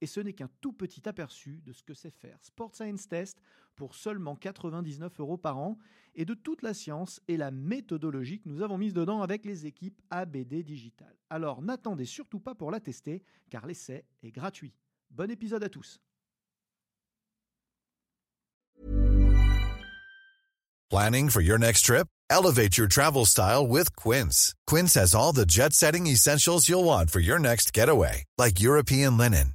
Et ce n'est qu'un tout petit aperçu de ce que c'est faire Sport Science Test pour seulement 99 euros par an et de toute la science et la méthodologie que nous avons mise dedans avec les équipes ABD Digital. Alors n'attendez surtout pas pour la tester car l'essai est gratuit. Bon épisode à tous. Planning for your next trip? Elevate your travel style with Quince. Quince has all the jet setting essentials you'll want for your next getaway, like European linen,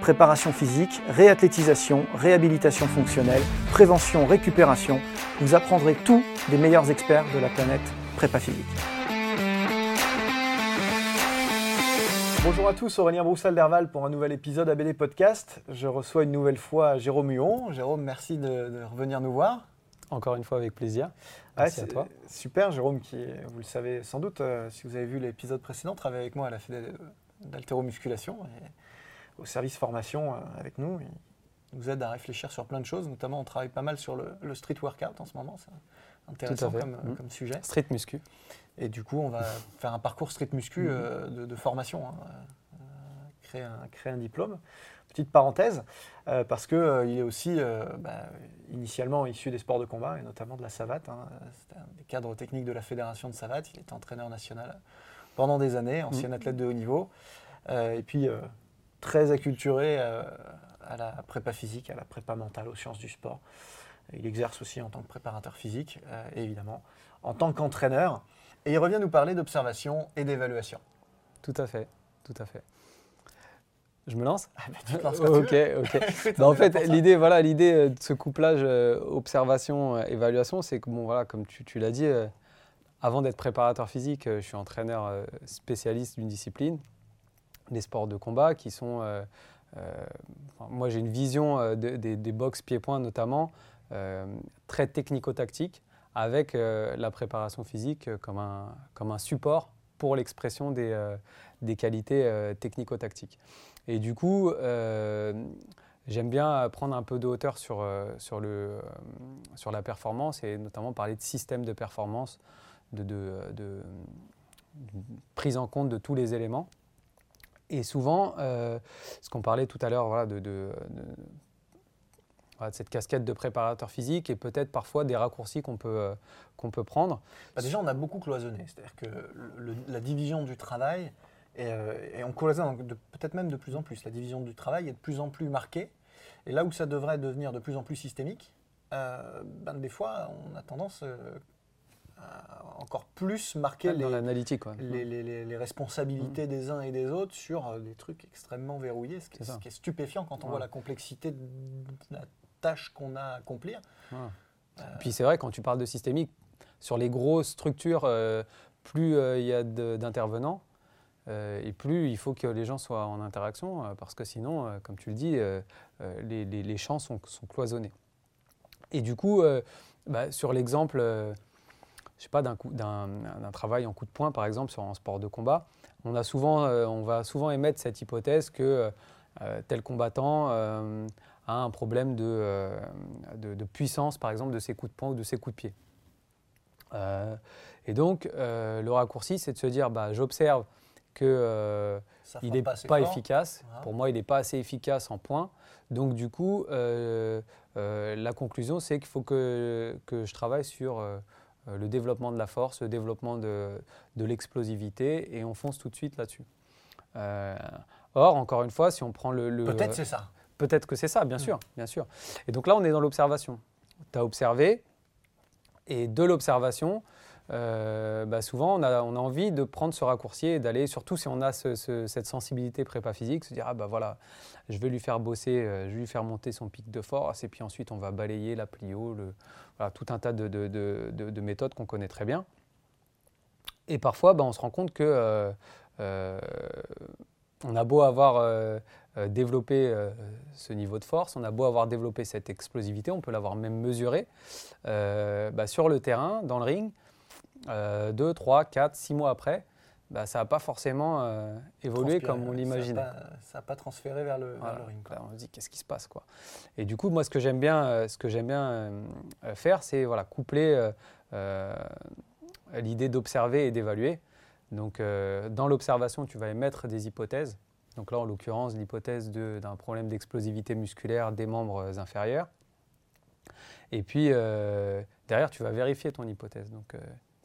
Préparation physique, réathlétisation, réhabilitation fonctionnelle, prévention, récupération, vous apprendrez tout des meilleurs experts de la planète prépa physique. Bonjour à tous, Aurélien Broussal d'Herval pour un nouvel épisode ABD Podcast. Je reçois une nouvelle fois Jérôme Huon. Jérôme, merci de, de revenir nous voir. Encore une fois avec plaisir. Ouais, Merci à toi. Super, Jérôme, qui, vous le savez sans doute, euh, si vous avez vu l'épisode précédent, travaille avec moi à la Fédé d'haltéromusculation et au service formation euh, avec nous. Il nous aide à réfléchir sur plein de choses, notamment on travaille pas mal sur le, le street workout en ce moment, c'est intéressant à fait. comme, comme sujet. Street muscu. Et du coup, on va faire un parcours street muscu euh, de, de formation, hein, euh, créer, un, créer un diplôme. Petite parenthèse, euh, parce qu'il il est aussi euh, bah, initialement issu des sports de combat, et notamment de la savate. hein. C'était un des cadres techniques de la fédération de savate. Il était entraîneur national pendant des années, ancien athlète de haut niveau. Euh, et puis, euh, très acculturé euh, à la prépa physique, à la prépa mentale, aux sciences du sport. Il exerce aussi en tant que préparateur physique, euh, et évidemment en tant qu'entraîneur. Et il revient nous parler d'observation et d'évaluation. Tout à fait. Tout à fait. Je me lance? Tu te lances quand tu Ok, veux. ok. Écoute, Bah, en fait, l'idée, voilà, l'idée euh, de ce couplage euh, observation-évaluation, c'est que, bon, voilà, comme tu, tu l'as dit, euh, avant d'être préparateur physique, je suis entraîneur spécialiste d'une discipline, les sports de combat, qui sont. euh, euh, moi, j'ai une vision euh, de- des, des box pieds-points notamment, très technico-tactique, avec la préparation physique comme un, comme un support pour l'expression des, des qualités technico-tactiques. Et du coup, j'aime bien prendre un peu de hauteur sur, sur, le, sur la performance et notamment parler de système de performance, de- de prise en compte de tous les éléments. Et souvent, euh, ce qu'on parlait tout à l'heure voilà, de, cette casquette de préparateur physique et peut-être parfois des raccourcis qu'on peut, euh, qu'on peut prendre. Bah, déjà, on a beaucoup cloisonné. C'est-à-dire que la division du travail, et, euh, on cloisonne peut-être même de plus en plus. La division du travail est de plus en plus marquée. Et là où ça devrait devenir de plus en plus systémique, ben, des fois, on a tendance encore plus marquer les, l'analytique. les, les- les- les responsabilités des uns et des autres sur euh, des trucs extrêmement verrouillés, ce qui, est, C'est ça. ce qui est stupéfiant quand on Ouais. voit la complexité de la tâche qu'on a à accomplir. Voilà. Puis c'est vrai, quand tu parles de systémique, sur les grosses structures, euh, plus euh, il y a de- d'intervenants, euh, et plus il faut que les gens soient en interaction, euh, parce que sinon, euh, comme tu le dis, euh, euh, les, champs sont, sont cloisonnés. Et du coup, euh, bah, sur l'exemple, euh, je sais pas, d'un coup- d'un d'un travail en coup de poing, par exemple, sur un sport de combat, on, a souvent, euh, on va souvent émettre cette hypothèse que euh, tel combattant euh, a un problème de, euh, de, de puissance, par exemple, de ses coups de poing ou de ses coups de pied. Euh, et donc, euh, le raccourci, c'est de se dire, bah, j'observe que euh, Ça il frappe n'est pas efficace. Voilà. Pour moi, il n'est pas assez efficace en points. Donc, du coup, euh, euh, la conclusion, c'est qu'il faut que, que je travaille sur euh, euh, le développement de la force, le développement de, de l'explosivité, et on fonce tout de suite là-dessus. Euh, or, encore une fois, si on prend le... le- Peut-être c'est ça. peut-être que c'est ça, bien sûr, bien sûr. Et donc là, on est dans l'observation. Tu as observé, et de l'observation, euh, bah, souvent on a, envie de prendre ce raccourci et d'aller, surtout si on a cette sensibilité prépa physique, se dire ah bah voilà, je vais lui faire bosser, euh, je vais lui faire monter son pic de force, et puis ensuite on va balayer la plio, tout un tas de, méthodes qu'on connaît très bien. Et parfois, bah, on se rend compte que euh, on a beau avoir développé ce niveau de force, on a beau avoir développé cette explosivité, on peut l'avoir même mesuré bah, sur le terrain, dans le ring. 2, 3, 4, 6 mois après, bah, ça n'a pas forcément euh, évolué comme on l'imaginait. Ça n'a pas, transféré vers le, ring. on se dit qu'est-ce qui se passe quoi. Et du coup, moi, ce que j'aime bien, euh, ce que j'aime bien euh, faire, c'est voilà, coupler l'idée d'observer et d'évaluer. Donc, dans l'observation, tu vas émettre des hypothèses. Donc là, en l'occurrence, l'hypothèse d'un problème d'explosivité musculaire des membres inférieurs. Et puis, derrière, tu vas vérifier ton hypothèse. Donc,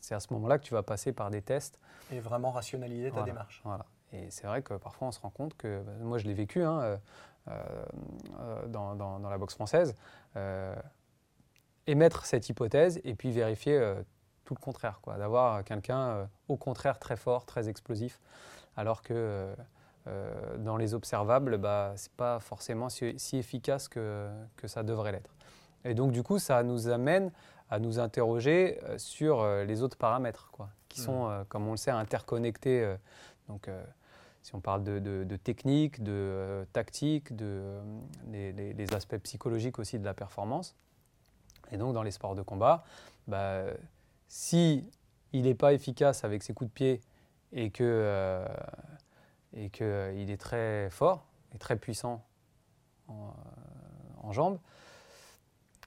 c'est à ce moment-là que tu vas passer par des tests. Et vraiment rationaliser ta démarche. Voilà. Et c'est vrai que parfois on se rend compte que, bah, moi je l'ai vécu hein, euh, euh, dans, dans, la boxe française, euh, émettre cette hypothèse et puis vérifier tout le contraire, quoi, d'avoir quelqu'un au contraire très fort, très explosif, alors que dans les observables, bah, ce n'est pas forcément si, si efficace que, que ça devrait l'être. Et donc du coup, ça nous amène à nous interroger euh, sur euh, les autres paramètres, quoi, qui sont, mmh. euh, comme on le sait, interconnectés. donc, si on parle de, technique, de tactique, de, les, aspects psychologiques aussi de la performance. Et donc, dans les sports de combat, bah, si il n'est pas efficace avec ses coups de pied et qu'il et que, il est très fort et très puissant en, en jambes,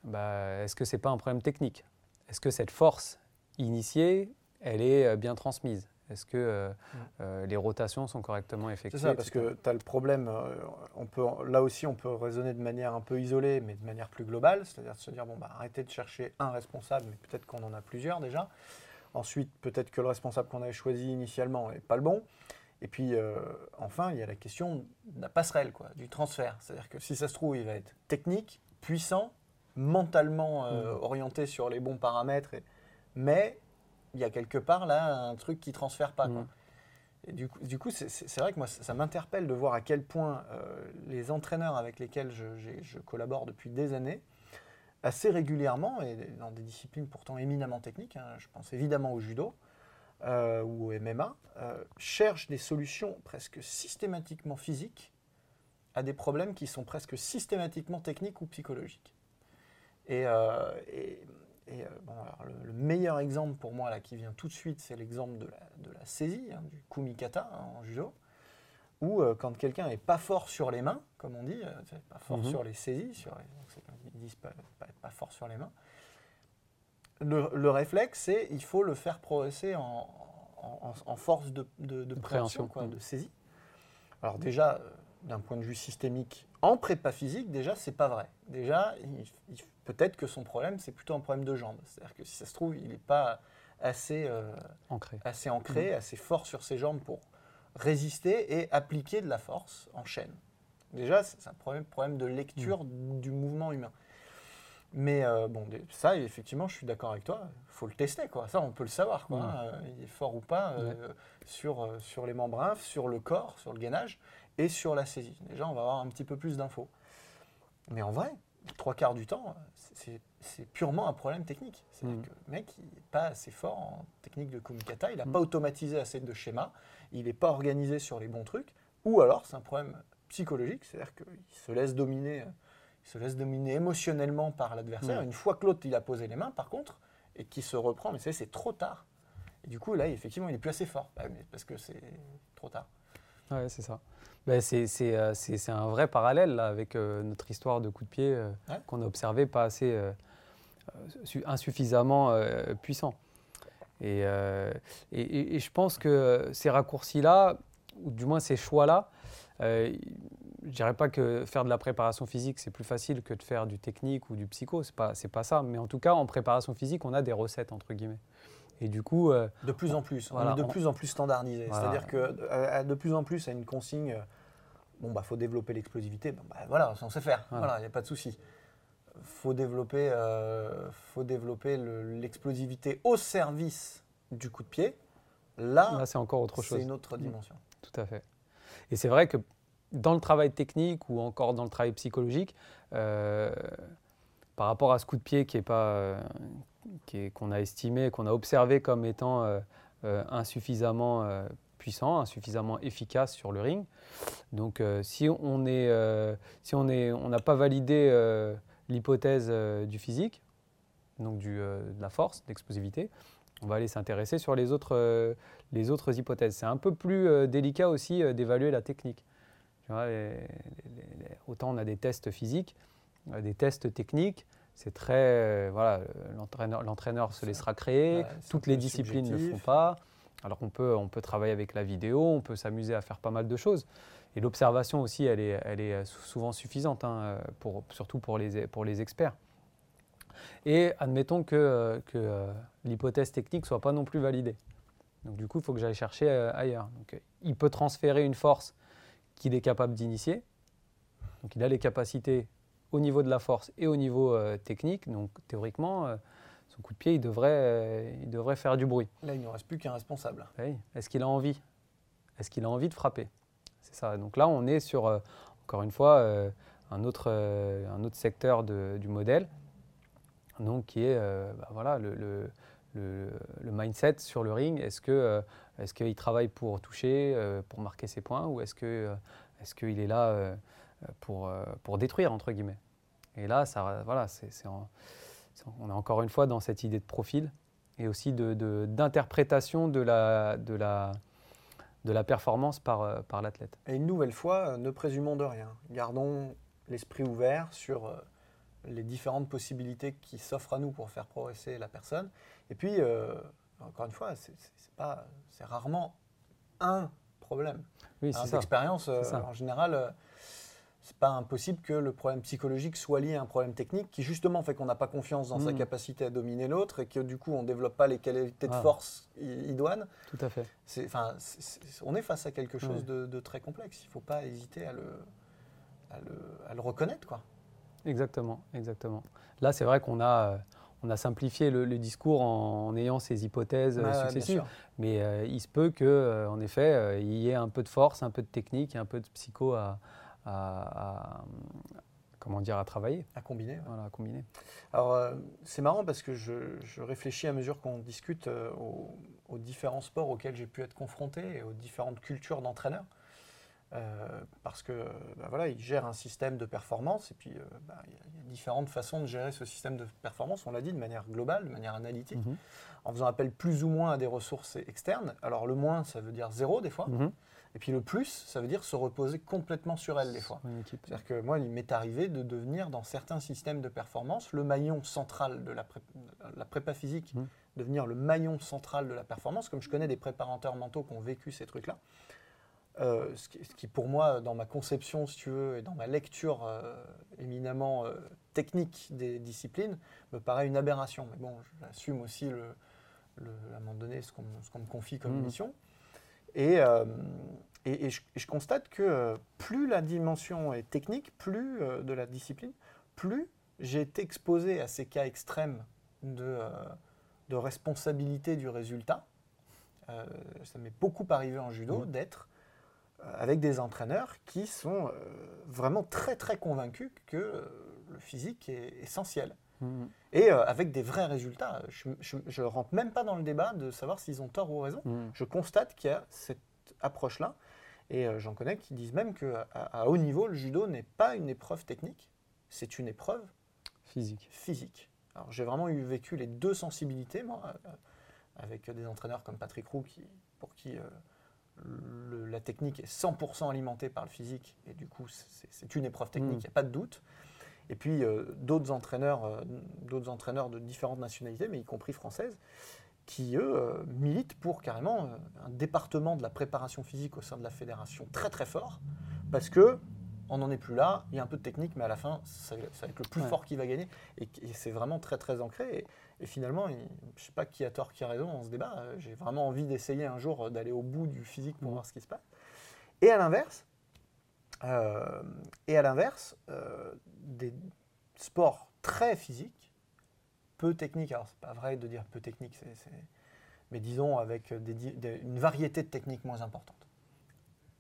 bah, est-ce que ce n'est pas un problème technique? Est-ce que cette force initiée, elle est euh, bien transmise? Est-ce que euh, mm. euh, les rotations sont correctement effectuées C'est ça, parce que tu as le problème, on peut, là aussi on peut raisonner de manière un peu isolée, mais de manière plus globale, c'est-à-dire de se dire, bon, bah, arrêtez de chercher un responsable, mais peut-être qu'on en a plusieurs déjà. Ensuite, peut-être que le responsable qu'on avait choisi initialement n'est pas le bon. Et puis, enfin, il y a la question de la passerelle, quoi, du transfert. C'est-à-dire que si ça se trouve, il va être technique, puissant, mentalement euh, mm. orienté sur les bons paramètres, mais il y a quelque part là un truc qui transfère pas. Mm. Et du coup, du coup c'est vrai que moi, ça, m'interpelle de voir à quel point euh, les entraîneurs avec lesquels je, collabore depuis des années, assez régulièrement, et dans des disciplines pourtant éminemment techniques, hein, je pense évidemment au judo euh, ou au MMA, cherchent des solutions presque systématiquement physiques à des problèmes qui sont presque systématiquement techniques ou psychologiques. Et, euh, euh, le, meilleur exemple pour moi là, qui vient tout de suite, c'est l'exemple de la, saisie, hein, du kumikata hein, en judo, où euh, quand quelqu'un n'est pas fort sur les mains, comme on dit, pas fort mhm. sur les saisies, sur ils disent pas, pas, fort sur les mains, le, réflexe, c'est il faut le faire progresser en, force de, de, de préhension, quoi, de saisie. Alors déjà, d'un point de vue systémique, en prépa physique, déjà, c'est pas vrai. Déjà, peut-être que son problème, c'est plutôt un problème de jambes. C'est-à-dire que si ça se trouve, il n'est pas assez euh, ancré, assez, ancré mmh. assez fort sur ses jambes pour résister et appliquer de la force en chaîne. Déjà, c'est un problème, problème de lecture mmh. du mouvement humain. Mais euh, bon, ça, effectivement, je suis d'accord avec toi. Il faut le tester, quoi. Ça, on peut le savoir, quoi. Mmh. Hein. il est fort ou pas euh, sur, sur les membres sur le corps, sur le gainage et sur la saisie. Déjà, on va avoir un petit peu plus d'infos. Mais en vrai, trois quarts du temps, c'est purement un problème technique. C'est-à-dire mm. que le mec, il n'est pas assez fort en technique de Kumikata, il n'a mm. pas automatisé assez de schémas, il n'est pas organisé sur les bons trucs, ou alors c'est un problème psychologique, c'est-à-dire qu'il se laisse dominer, il se laisse dominer émotionnellement par l'adversaire. Mm. Une fois que l'autre il a posé les mains, par contre, et qu'il se reprend, mais c'est trop tard. Et du coup, là, effectivement, il n'est plus assez fort, bah, parce que c'est trop tard. Ouais, c'est ça. Ben, euh, c'est un vrai parallèle là, avec euh, notre histoire de coup de pied euh, qu'on a observé pas assez insuffisamment puissant. Et, et, et, je pense que ces raccourcis-là, ou du moins ces choix-là, je ne dirais pas que faire de la préparation physique, c'est plus facile que de faire du technique ou du psycho, ce n'est pas, pas ça. Mais en tout cas, en préparation physique, on a des recettes, entre guillemets. Et du coup. de plus en plus, on est de plus en plus standardisé. C'est-à-dire que de plus en plus, à une consigne Bon, bah, faut développer l'explosivité. Bon, bah, voilà, on sait faire. Voilà, il n'y a pas de souci. Faut développer, euh, faut développer le- l'explosivité au service du coup de pied. Là, Là, c'est encore autre chose. c'est une autre dimension. Tout à fait. Et c'est vrai que dans le travail technique ou encore dans le travail psychologique, euh, par rapport à ce coup de pied qui est pas, euh, qu'on a estimé, qu'on a observé comme étant euh, euh, insuffisamment euh, puissant, insuffisamment efficace sur le ring. Donc, si on n'a pas validé l'hypothèse du physique, donc de la force, de l'explosivité, on va aller s'intéresser sur les autres, hypothèses. C'est un peu plus délicat aussi d'évaluer la technique. Autant on a des tests physiques, des tests techniques. C'est très. euh, voilà, euh, l'entraîneur, se laissera créer. Toutes les disciplines ne le font subjectif. pas. Alors on peut, on peut travailler avec la vidéo, on peut s'amuser à faire pas mal de choses. Et l'observation aussi, elle est, elle est euh, sou- souvent suffisante, hein, pour, surtout pour les, pour les experts. Et admettons que, que l'hypothèse technique ne soit pas non plus validée. Donc du coup, il faut que j'aille chercher ailleurs. Donc, il peut transférer une force qu'il est capable d'initier. Donc il a les capacités au niveau de la force et au niveau euh, technique. Donc théoriquement, euh, son coup de pied, il devrait, euh, il devrait faire du bruit. Là, il ne reste plus qu'un responsable. Oui. Est-ce qu'il a envie? Est-ce qu'il a envie de frapper? C'est ça. Donc là, on est sur, encore une fois, un, autre, un autre secteur de- du modèle, donc qui est bah, voilà, le, le- le- le mindset sur le ring. Est-ce que, est-ce qu'il travaille pour toucher, pour marquer ses points, ou est-ce que, est-ce qu'il est là pour, euh, pour détruire entre guillemets Et là, ça, voilà, c'est, on est encore une fois dans cette idée de profil et aussi de- de- d'interprétation de, la, de, la, de la performance par, euh, par l'athlète. Et une nouvelle fois, euh, ne présumons de rien. Gardons l'esprit ouvert sur les différentes possibilités qui s'offrent à nous pour faire progresser la personne. Et puis, euh, encore une fois, c'est rarement un problème. Oui, Hein, c'est ça. Euh, en général, c'est pas impossible que le problème psychologique soit lié à un problème technique qui justement fait qu'on n'a pas confiance dans sa Mm. capacité à dominer l'autre et que du coup on développe pas les qualités de Ah. force idoines. Tout à fait. C'est, on est face à quelque chose Ouais. de, de très complexe. Il ne faut pas hésiter à le, à le, à le reconnaître. Quoi. Exactement, exactement. Là, c'est vrai qu'on a, euh, on a simplifié le, le discours en, en ayant ces hypothèses euh, successives. Mais euh, il se peut que, euh, en effet, il y ait un peu de force, un peu de technique, et un peu de psycho à, à- à- comment dire, à travailler, À combiner. ouais. voilà, à combiner. Alors, euh, c'est marrant parce que je, je réfléchis à mesure qu'on discute euh, aux, aux différents sports auxquels j'ai pu être confronté et aux différentes cultures d'entraîneurs. Euh, parce que bah voilà, ils gèrent un système de performance et puis bah, il y, a- il y a différentes façons de gérer ce système de performance, on l'a dit, de manière globale, de manière analytique, Mhm. en faisant appel plus ou moins à des ressources externes. Alors le moins, ça veut dire zéro des fois, Mhm. Et puis le plus, ça veut dire se reposer complètement sur elles des fois. C'est-à-dire que moi, il m'est arrivé de devenir, dans certains systèmes de performance, le maillon central de la, pré- la prépa physique, Mhm. devenir le maillon central de la performance, comme je connais des préparateurs mentaux qui ont vécu ces trucs-là. Euh, ce, qui, ce qui, pour moi, dans ma conception, si tu veux, et dans ma lecture euh, éminemment euh, technique des disciplines, me paraît une aberration. Mais bon, j'assume aussi, le, le- à un moment donné, ce qu'on me confie comme Mhm. mission. Et, euh, et, et je, et je constate que euh, plus la dimension est technique, plus euh, de la discipline, plus j'ai été exposé à ces cas extrêmes de, euh, de responsabilité du résultat. Ça m'est beaucoup arrivé en judo Mhm. d'être avec des entraîneurs qui sont vraiment très très convaincus que le physique est essentiel. Et euh, avec des vrais résultats. Je ne rentre même pas dans le débat de savoir s'ils ont tort ou raison. Mhm. Je constate qu'il y a cette approche-là. Et euh, j'en connais qui disent même qu'à à haut niveau, le judo n'est pas une épreuve technique, c'est une épreuve Physique. physique. Alors j'ai vraiment eu vécu les deux sensibilités, moi, euh, avec des entraîneurs comme Patrick Roux, qui, pour qui le- la technique est 100% alimentée par le physique, et du coup c'est c'est une épreuve technique, il Mm. n'y a pas de doute. Et puis euh, d'autres entraîneurs, euh, d'autres entraîneurs de différentes nationalités, mais y compris françaises, qui eux euh, militent pour carrément un département de la préparation physique au sein de la fédération très très fort, parce que on n'en est plus là, il y a un peu de technique, mais à la fin, ça, ça va être le plus Ouais. fort qui va gagner. Et, et c'est vraiment très très ancré. Et, et finalement, je ne sais pas qui a tort, qui a raison dans ce débat. J'ai vraiment envie d'essayer un jour d'aller au bout du physique pour Mhm. voir ce qui se passe. Et à l'inverse, Euh, et à l'inverse, euh, des sports très physiques, peu techniques, alors c'est pas vrai de dire peu techniques, c'est, mais disons avec une variété de techniques moins importantes.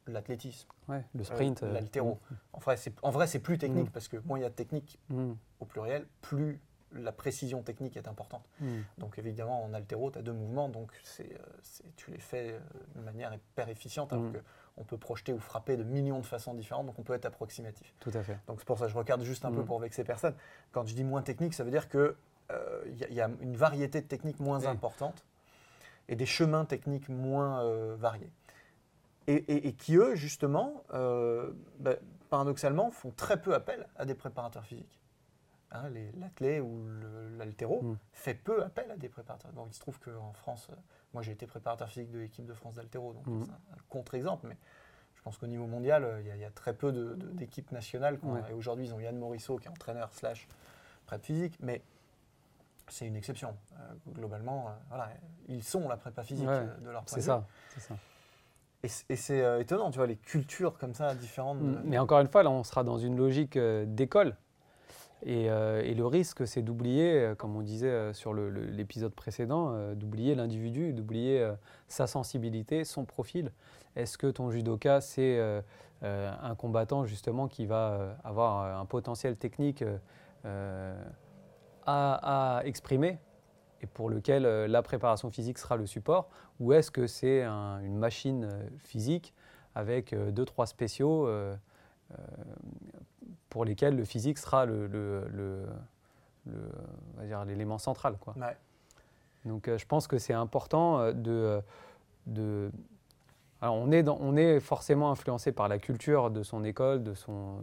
L'athlétisme, ouais, le sprint, euh, l'altéro. Mm. En vrai, c'est, en vrai, c'est plus technique mm. parce que moins il y a de technique mm. au pluriel, plus la précision technique est importante. Hmm. Donc évidemment, en altéro, tu as deux mouvements, donc c'est, euh, tu les fais euh, de manière hyper efficiente, alors hmm. qu'on peut projeter ou frapper de millions de façons différentes, donc on peut être approximatif. Tout à fait. Donc c'est pour ça que je regarde juste un peu hmm. pour vexer personne. Quand je dis moins technique, ça veut dire qu'il euh, y, a une variété de techniques moins importante et des chemins techniques moins variés. Et, qui, eux, justement, bah, paradoxalement, font très peu appel à des préparateurs physiques. Hein, l'athlète ou l'altéro mm. fait peu appel à des préparateurs. il se trouve qu'en France, euh, moi j'ai été préparateur physique de l'équipe de France d'altéro, donc mm. c'est un, contre-exemple, mais je pense qu'au niveau mondial, euh, il y, a très peu d'équipes nationales. Et aujourd'hui, ils ont Yann Morisseau qui est entraîneur slash prep physique, mais c'est une exception. Euh, globalement, voilà, ils sont la prépa physique de leur ça, c'est ça. Et c'est étonnant, tu vois, les cultures comme ça différentes. Mm. Mais encore une fois, là, on sera dans une logique d'école. Euh, et, le risque, c'est d'oublier, euh, comme on disait euh, sur l'épisode précédent, d'oublier l'individu, d'oublier sa sensibilité, son profil. Est-ce que ton judoka, c'est un combattant justement qui va avoir un potentiel technique à, exprimer et pour lequel la préparation physique sera le support? Ou est-ce que c'est une machine physique avec deux, trois spéciaux pour lesquels le physique sera l'élément central. Quoi. Donc euh, je pense que c'est important euh, de, de alors on est, on est forcément influencé par la culture de son école, de son,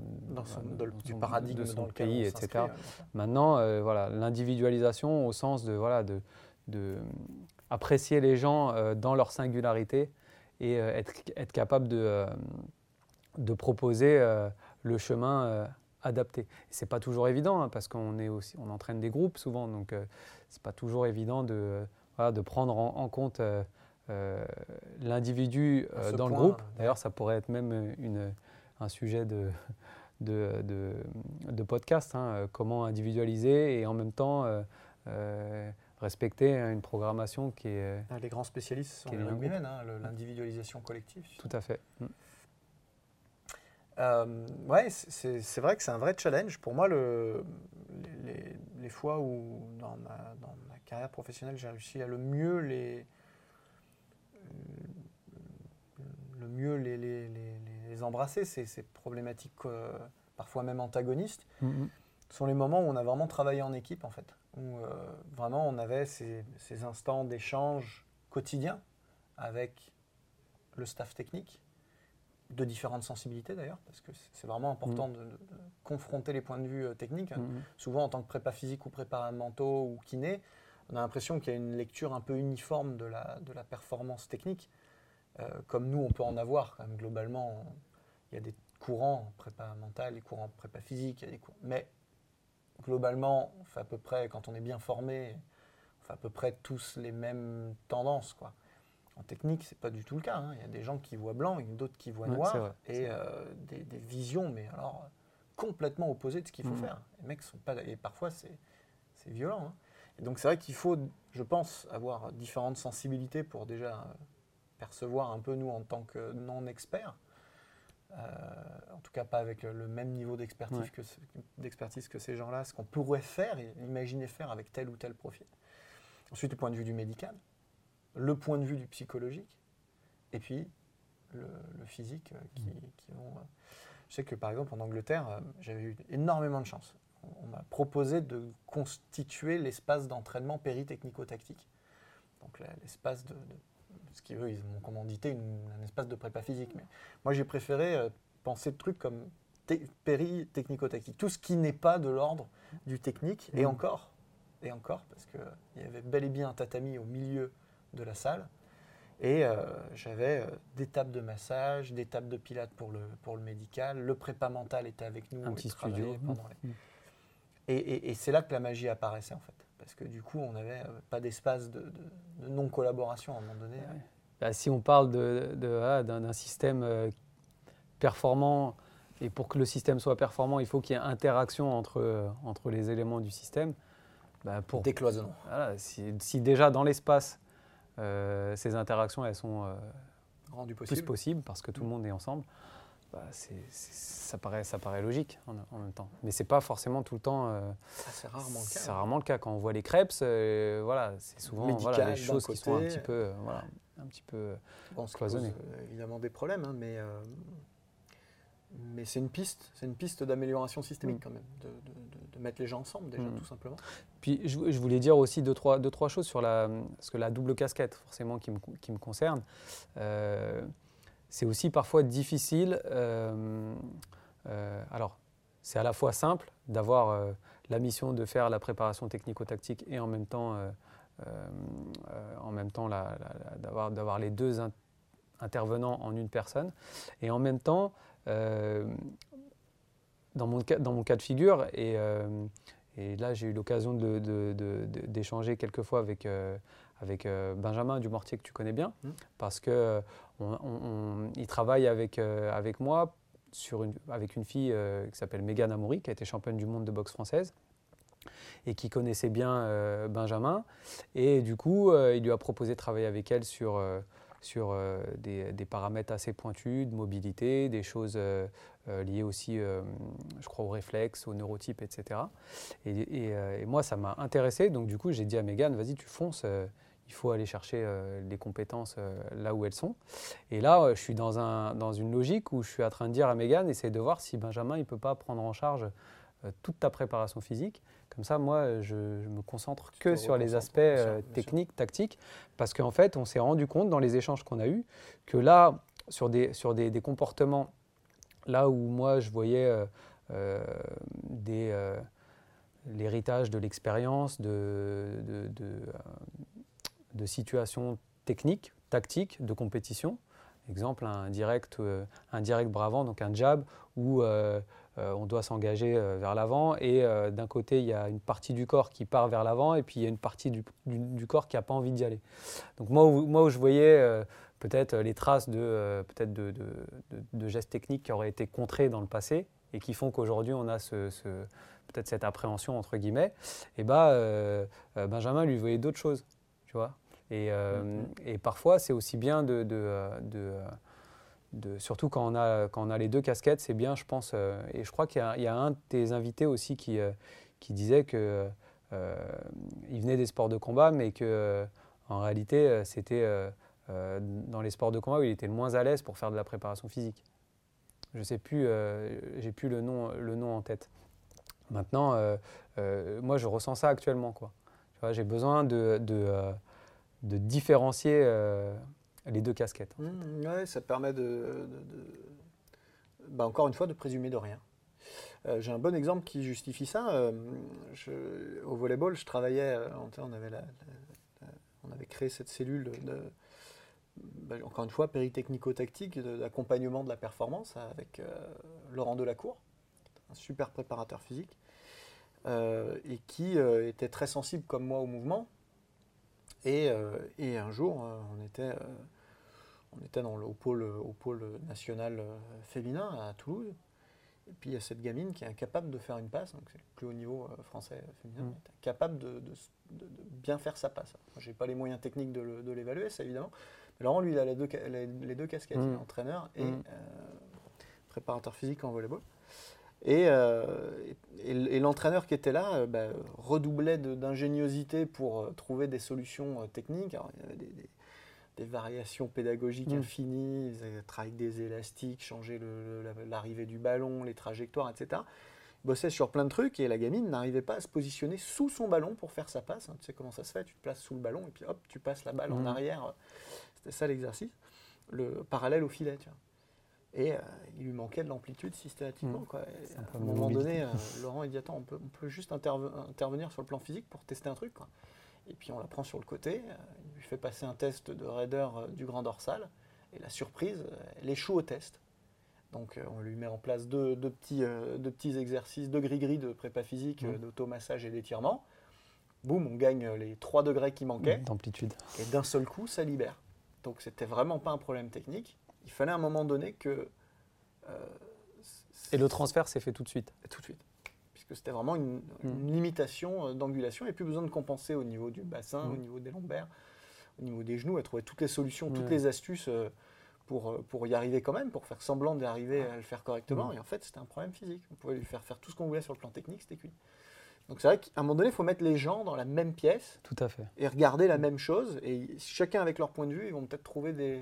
du paradigme de son pays, etc. Maintenant, euh, voilà, l'individualisation au sens de, voilà, de, de apprécier les gens dans leur singularité et être, être, capable de, de proposer le chemin euh, adapté. C'est pas toujours évident hein, parce qu'on est aussi, on entraîne des groupes souvent, donc euh, c'est pas toujours évident de, de prendre en, compte euh, l'individu dans le groupe. D'ailleurs, ça pourrait être même une, un sujet de, de, de, podcast, hein, comment individualiser et en même temps respecter une programmation qui est... Ah, les grands spécialistes sont les hein, l'individualisation collective. Tout à fait. Mm. Euh, ouais, c'est vrai que c'est un vrai challenge. Pour moi, le, les, fois où dans ma, dans ma carrière professionnelle, j'ai réussi à le mieux les, le mieux les, les, les embrasser, ces, ces problématiques euh, parfois même antagonistes, mm-hmm. sont les moments où on a vraiment travaillé en équipe, en fait. Où euh, vraiment on avait ces, ces instants d'échange quotidien avec le staff technique, de différentes sensibilités d'ailleurs, parce que c'est vraiment important mm. de, confronter les points de vue euh, techniques. Mm. Souvent, en tant que prépa physique ou prépa mentaux ou kiné, on a l'impression qu'il y a une lecture un peu uniforme de la, de la performance technique. Euh, comme nous, on peut en avoir quand même globalement. Il y a des courants prépa mental, des courants prépa physique, il y a des courants. mais globalement, on fait à peu près, quand on est bien formé, on fait à peu près tous les mêmes tendances. quoi. En technique, c'est pas du tout le cas. Hein. Il y a des gens qui voient blanc et d'autres qui voient noir, et euh, des, visions, mais alors complètement opposées de ce qu'il faut mm. faire. Les mecs sont pas, et parfois c'est violent. Hein. Et donc c'est vrai qu'il faut, je pense, avoir différentes sensibilités pour déjà percevoir un peu nous en tant que non experts. Euh, en tout cas pas avec le même niveau d'expertise que, que ces gens-là, ce qu'on pourrait faire et imaginer faire avec tel ou tel profil. Ensuite, du point de vue du médical, le point de vue du psychologique et puis le, physique euh, qui, vont. Euh, je sais que par exemple en Angleterre, euh, j'avais eu énormément de chance. On, m'a proposé de constituer l'espace d'entraînement péritechnico-tactique. Donc l'espace de, ce qu'ils veulent, ils m'ont commandité un espace de prépa physique. Mais moi j'ai préféré penser de trucs comme péritechnico-tactique. Tout ce qui n'est pas de l'ordre du technique, et mmh. encore, et encore, parce qu'il y avait bel et bien un tatami au milieu de la salle. Et euh, j'avais euh, des tables de massage, des tables de pilates pour le, pour le médical. Le prépa mental était avec nous. Un petit studio. Pendant mmh. Et, et, c'est là que la magie apparaissait en fait. Parce que du coup, on n'avait euh, pas d'espace de, de, non-collaboration à un moment donné. Bah, si on parle d'un de, système performant et pour que le système soit performant, il faut qu'il y ait interaction entre, entre les éléments du système. Bah, pour, Décloisonnement. si, déjà dans l'espace, ces interactions elles sont rendues plus possibles parce que tout le monde est ensemble, bah, ça, paraît, ça paraît logique en, même temps. Mais c'est pas forcément tout le temps. Euh, ah, c'est rarement le cas. C'est rarement le cas. Quand on voit les crêpes, euh, voilà, c'est souvent voilà, les choses qui sont un petit peu, euh, voilà, un petit peu bon, cloisonnées. évidemment des problèmes, hein, mais, mais c'est une piste, c'est une piste d'amélioration systémique quand même, de, de, mettre les gens ensemble déjà, mm. tout simplement. Puis je, voulais dire aussi deux trois, deux, trois choses sur la, parce que la double casquette, forcément, qui me, qui me concerne c'est aussi parfois difficile. Euh, euh, alors, c'est à la fois simple d'avoir euh, la mission de faire la préparation technico-tactique et en même temps, en même temps d'avoir les deux intervenants en une personne. Et en même temps, dans, mon cas, dans mon cas de figure, et, et là j'ai eu l'occasion d'échanger de, quelques fois avec, avec Benjamin Dumortier que tu connais bien, mmh. parce que il travaille avec, euh, avec moi sur une, avec une fille euh, qui s'appelle Megan Amouri, qui a été championne du monde de boxe française et qui connaissait bien euh, Benjamin. Et du coup, il lui a proposé de travailler avec elle sur, sur des, des, paramètres assez pointus de mobilité, des choses liées aussi, je crois, aux réflexes, aux neurotypes, etc. Et, moi, ça m'a intéressé. Donc, du coup, j'ai dit à Megan, vas-y, tu fonces il faut aller chercher euh, les compétences euh, là où elles sont. Et là, euh, je suis dans, un, dans une logique où je suis en train de dire à Megan, essaye de voir si Benjamin, il ne peut pas prendre en charge toute ta préparation physique. Comme ça, moi, je, me concentre que sur les aspects techniques, tactiques, parce qu'en fait, on s'est rendu compte dans les échanges qu'on a eus que là, sur des, sur des, comportements, là où moi, je voyais des l'héritage de l'expérience, de, de, de situations techniques, tactiques, de compétition. Exemple, un direct, euh, un direct bravant, donc un jab, où euh, euh, on doit s'engager vers l'avant, et d'un côté, il y a une partie du corps qui part vers l'avant, et puis il y a une partie du, corps qui n'a pas envie d'y aller. Donc moi, où, moi, où je voyais peut-être les traces de, peut-être de, de, gestes techniques qui auraient été contrés dans le passé, et qui font qu'aujourd'hui, on a ce, peut-être cette appréhension, entre guillemets, et bah, Benjamin lui voyait d'autres choses, tu vois euh, mm-hmm. Et, parfois, c'est aussi bien de, surtout quand on, a, quand on a les deux casquettes, c'est bien, je pense. Euh, et je crois qu'il y, a un de tes invités aussi qui, euh, qui disait que il venait des sports de combat, mais que en réalité, c'était dans les sports de combat où il était le moins à l'aise pour faire de la préparation physique. Je sais plus, j'ai plus le nom, le nom en tête. Maintenant, moi, je ressens ça actuellement. J'ai besoin de, de différencier euh, les deux casquettes. Mmh, ouais, ça permet de, bah, encore une fois, de présumer de rien. Euh, j'ai un bon exemple qui justifie ça. Euh, au volleyball, je travaillais, on avait, on avait créé cette cellule de, bah, encore une fois, péritechnico-tactique, d'accompagnement de la performance avec Laurent Delacour, un super préparateur physique, et qui était très sensible comme moi au mouvement, euh, et, un jour, euh, on était, euh, on était dans le, au, pôle, au pôle national féminin à Toulouse. Et puis il y a cette gamine qui est incapable de faire une passe, donc c'est le plus haut niveau français féminin, mmh. incapable de, bien faire sa passe. Je n'ai pas les moyens techniques de l'évaluer, ça évidemment. Mais Laurent, lui, il a les deux, les, deux casquettes, mmh. entraîneur et mmh. préparateur physique en volleyball. Euh, et, l'entraîneur qui était là euh, bah, redoublait d'ingéniosité pour euh, trouver des solutions techniques. il y avait des, variations pédagogiques mmh. infinies, ils travaillaient avec des élastiques, changer l'arrivée du ballon, les trajectoires, etc. Il bossait sur plein de trucs et la gamine n'arrivait pas à se positionner sous son ballon pour faire sa passe. Tu sais comment ça se fait, tu te places sous le ballon et puis hop, tu passes la balle en mmh. arrière. C'était ça l'exercice. Le parallèle au filet. Tu vois. Et euh, il lui manquait de l'amplitude systématiquement. Mmh. À un moment donné, euh, Laurent il dit Attends, on peut, on peut juste intervenir sur le plan physique pour tester un truc. Et puis on la prend sur le côté, euh, fait passer un test de raideur du grand dorsal. Et la surprise, elle échoue au test. Donc on lui met en place deux, petits, deux petits, exercices, deux gris-gris de prépa physique, mmh. d'automassage et d'étirement. Boum, on gagne les 3 degrés qui manquaient. D'amplitude. Et d'un seul coup, ça libère. Donc c'était vraiment pas un problème technique il fallait à un moment donné que euh, Et le transfert s'est fait tout de suite Tout de suite. Puisque c'était vraiment une, une limitation euh, d'angulation et plus besoin de compenser au niveau du bassin, Mm. au niveau des lombaires, au niveau des genoux, et trouver toutes les solutions, toutes les astuces euh, pour, euh, pour y arriver quand même, pour faire semblant d'y arriver à le faire correctement. Mm. Et en fait, c'était un problème physique. On pouvait lui faire faire tout ce qu'on voulait sur le plan technique, c'était cuit. Donc c'est vrai qu'à un moment donné, il faut mettre les gens dans la même pièce Tout à fait. et regarder la même chose. Et chacun avec leur point de vue, ils vont peut-être trouver des,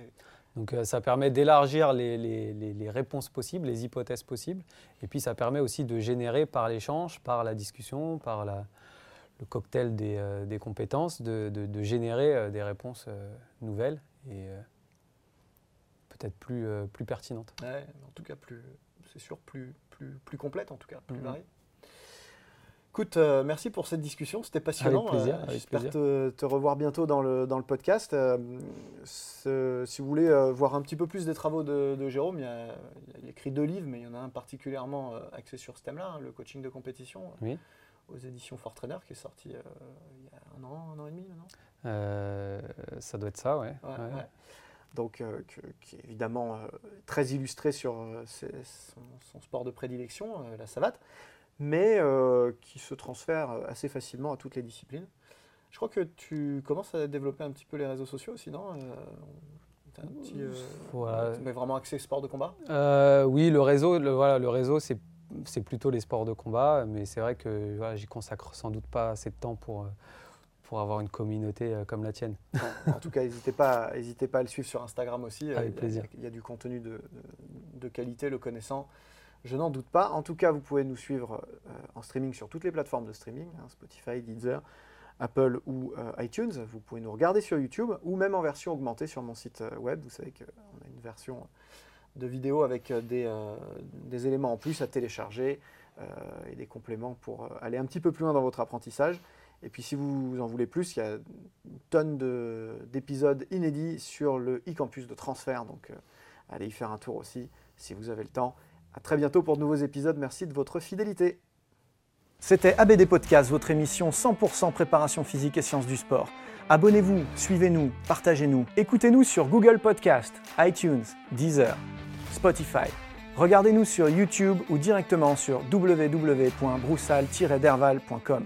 Donc euh, ça permet d'élargir les, les- les- les réponses possibles, les hypothèses possibles. Et puis ça permet aussi de générer par l'échange, par la discussion, par la- le cocktail des, euh, des compétences, de, de- de générer euh, des réponses euh, nouvelles et peut-être plus, plus pertinentes. Ouais, en tout cas, plus, c'est sûr, plus, plus, plus complète, en tout cas, plus Mhm. variée. Écoute, euh, merci pour cette discussion, c'était passionnant. Avec plaisir, Euh, J'espère te, te revoir bientôt dans le, dans le podcast. Euh, ce- si vous voulez voir un petit peu plus des travaux de, de Jérôme, il, a, il a écrit deux livres, mais il y en a un particulièrement axé sur ce thème-là, hein, le coaching de compétition, Oui. Aux éditions Fort Trainer, qui est sorti euh, il y a un an, un an et demi maintenant. Euh, ça doit être ça, ouais. Ouais, Ouais. ouais. Donc, euh, que- qui est évidemment très illustré sur ses- son, son sport de prédilection, la savate, mais qui se transfère assez facilement à toutes les disciplines. Je crois que tu commences à développer un petit peu les réseaux sociaux aussi, non un petit, Voilà. Mais vraiment axé sport de combat? Oui, le réseau, le, voilà, le réseau, c'est c'est plutôt les sports de combat, mais c'est vrai que voilà, j'y consacre sans doute pas assez de temps pour, euh, pour avoir une communauté euh, comme la tienne. En tout cas, n'hésitez pas, n'hésitez pas à le suivre sur Instagram aussi. Euh, Avec il y a- plaisir. Il y, a du contenu de, de- de qualité, le connaissant. Je n'en doute pas. En tout cas, vous pouvez nous suivre euh, en streaming sur toutes les plateformes de streaming, hein, Spotify, Deezer, Apple ou euh, iTunes. Vous pouvez nous regarder sur YouTube ou même en version augmentée sur mon site web. Vous savez qu'on a une version de vidéo avec euh, des, euh, des éléments en plus à télécharger euh, et des compléments pour aller un petit peu plus loin dans votre apprentissage. Et puis si vous en voulez plus, il y a une tonne de- d'épisodes inédits sur le e-campus de transfert. Donc allez y faire un tour aussi si vous avez le temps. À très bientôt pour de nouveaux épisodes. Merci de votre fidélité. C'était ABD Podcast, votre émission 100% préparation physique et sciences du sport. Abonnez-vous, suivez-nous, partagez-nous. Écoutez-nous sur Google Podcast, iTunes, Deezer, Spotify. Regardez-nous sur YouTube ou directement sur www.broussal-derval.com.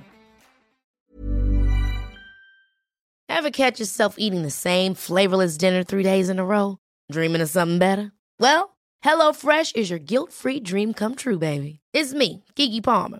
Ever catch yourself eating the same flavorless dinner three days in a row? Dreaming of something better? Well, HelloFresh is your guilt-free dream come true, baby. It's me, Kiki Palmer.